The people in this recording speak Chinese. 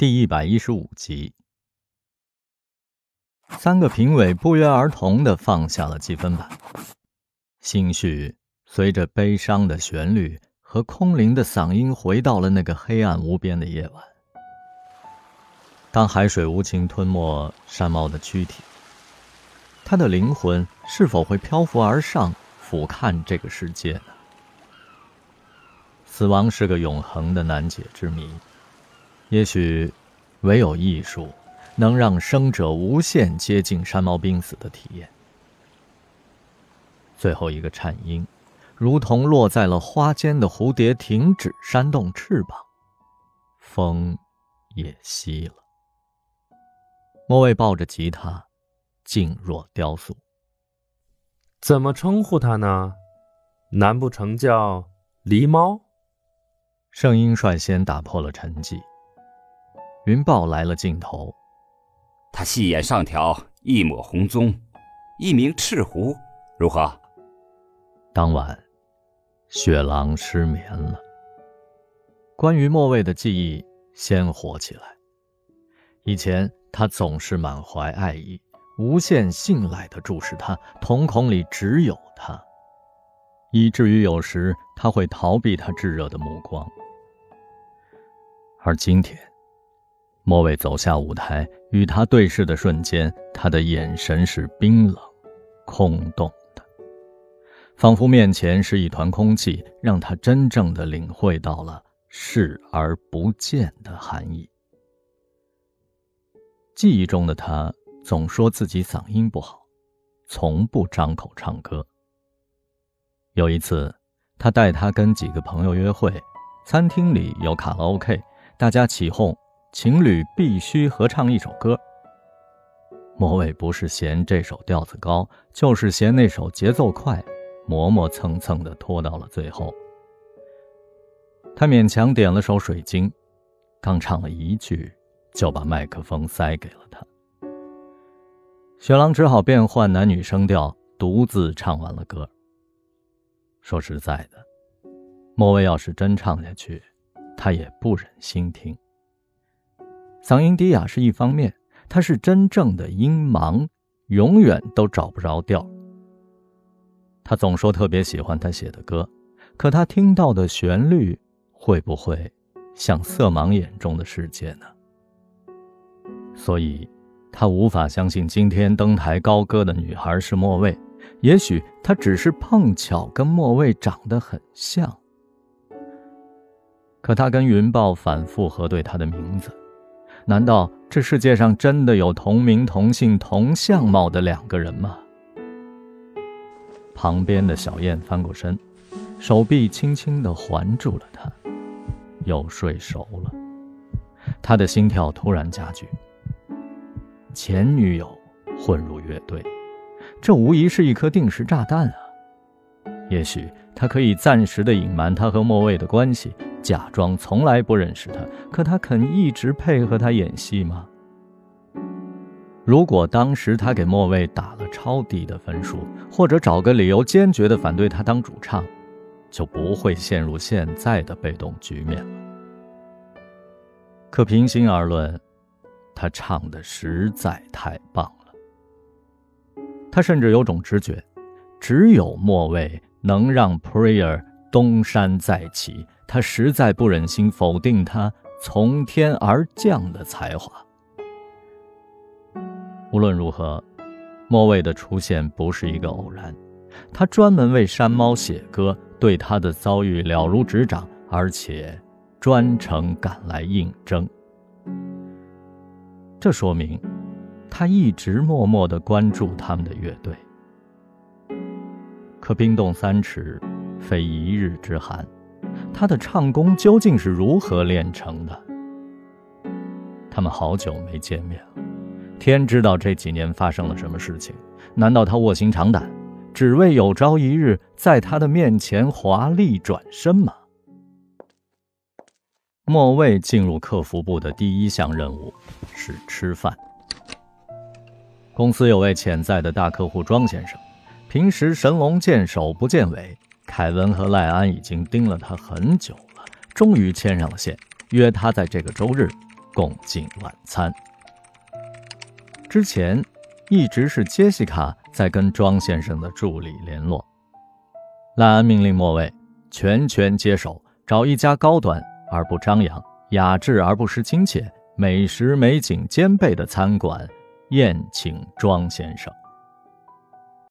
第一百一十五集，三个评委不约而同的放下了积分板，心绪随着悲伤的旋律和空灵的嗓音回到了那个黑暗无边的夜晚。当海水无情吞没山猫的躯体，他的灵魂是否会漂浮而上，俯瞰这个世界呢？死亡是个永恒的难解之谜。也许，唯有艺术能让生者无限接近山猫濒死的体验。最后一个颤音，如同落在了花间的蝴蝶停止扇动翅膀，风也息了。莫蔚抱着吉他，静若雕塑。怎么称呼他呢？难不成叫狸猫？声音率先打破了沉寂。云豹来了镜头，他细眼上挑，一抹红棕，一名赤狐，如何？当晚，雪狼失眠了。关于莫蔚的记忆鲜活起来。以前他总是满怀爱意，无限信赖地注视他，瞳孔里只有他，以至于有时他会逃避他炙热的目光。而今天。莫蔚走下舞台，与他对视的瞬间，他的眼神是冰冷、空洞的，仿佛面前是一团空气，让他真正的领会到了视而不见的含义。记忆中的他总说自己嗓音不好，从不张口唱歌。有一次，他带他跟几个朋友约会，餐厅里有卡拉 OK，大家起哄。情侣必须合唱一首歌。莫蔚不是嫌这首调子高，就是嫌那首节奏快，磨磨蹭蹭的拖到了最后。他勉强点了首《水晶》，刚唱了一句，就把麦克风塞给了他。雪狼只好变换男女声调，独自唱完了歌。说实在的，莫蔚要是真唱下去，他也不忍心听。嗓音低哑是一方面，他是真正的音盲，永远都找不着调。他总说特别喜欢他写的歌，可他听到的旋律会不会像色盲眼中的世界呢？所以，他无法相信今天登台高歌的女孩是莫蔚。也许他只是碰巧跟莫蔚长得很像。可他跟云豹反复核对他的名字。难道这世界上真的有同名同姓同相貌的两个人吗？旁边的小燕翻过身，手臂轻轻地环住了他，又睡熟了。他的心跳突然加剧。前女友混入乐队，这无疑是一颗定时炸弹啊！也许他可以暂时的隐瞒他和莫蔚的关系。假装从来不认识他，可他肯一直配合他演戏吗？如果当时他给莫蔚打了超低的分数，或者找个理由坚决的反对他当主唱，就不会陷入现在的被动局面了。可平心而论，他唱的实在太棒了。他甚至有种直觉，只有莫蔚能让《Prayer》东山再起。他实在不忍心否定他从天而降的才华。无论如何，莫蔚的出现不是一个偶然，他专门为山猫写歌，对他的遭遇了如指掌，而且专程赶来应征。这说明，他一直默默地关注他们的乐队。可冰冻三尺，非一日之寒。他的唱功究竟是如何练成的？他们好久没见面了，天知道这几年发生了什么事情。难道他卧薪尝胆，只为有朝一日在他的面前华丽转身吗？莫蔚进入客服部的第一项任务是吃饭。公司有位潜在的大客户庄先生，平时神龙见首不见尾。凯文和赖安已经盯了他很久了，终于牵上了线，约他在这个周日共进晚餐。之前一直是杰西卡在跟庄先生的助理联络。赖安命令莫卫全权接手，找一家高端而不张扬、雅致而不失亲切、美食美景兼备的餐馆，宴请庄先生。